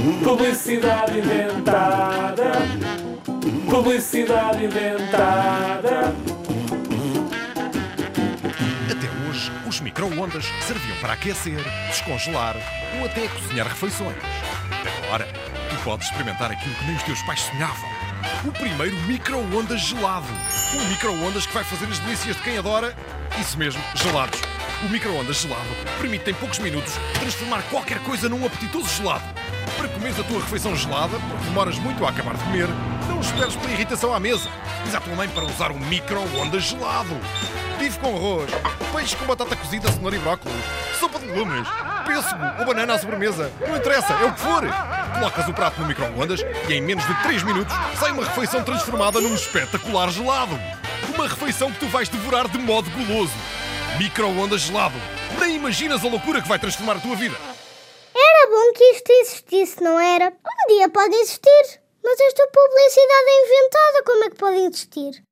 Publicidade inventada. Publicidade inventada. Até hoje, os micro-ondas serviam para aquecer, descongelar ou até cozinhar refeições. Agora, tu podes experimentar aquilo que nem os teus pais sonhavam. O primeiro micro-ondas gelado. Um micro-ondas que vai fazer as delícias de quem adora, isso mesmo, gelados. O micro-ondas gelado permite em poucos minutos transformar qualquer coisa num apetitoso gelado. Para comeres a tua refeição gelada, porque demoras muito a acabar de comer, não esperes pela irritação à mesa. Diz à tua mãe para usar um micro-ondas gelado. Bife com arroz, peixe com batata cozida, cenoura e brócolis, sopa de legumes, pêssego ou banana à sobremesa. Não interessa, é o que for. Colocas o prato no micro-ondas e em menos de 3 minutos sai uma refeição transformada num espetacular gelado. Uma refeição que tu vais devorar de modo goloso. Micro-ondas gelado. Nem imaginas a loucura que vai transformar a tua vida. Bom que isto existisse, não era? Um dia pode existir. Mas esta publicidade é inventada, como é que pode existir?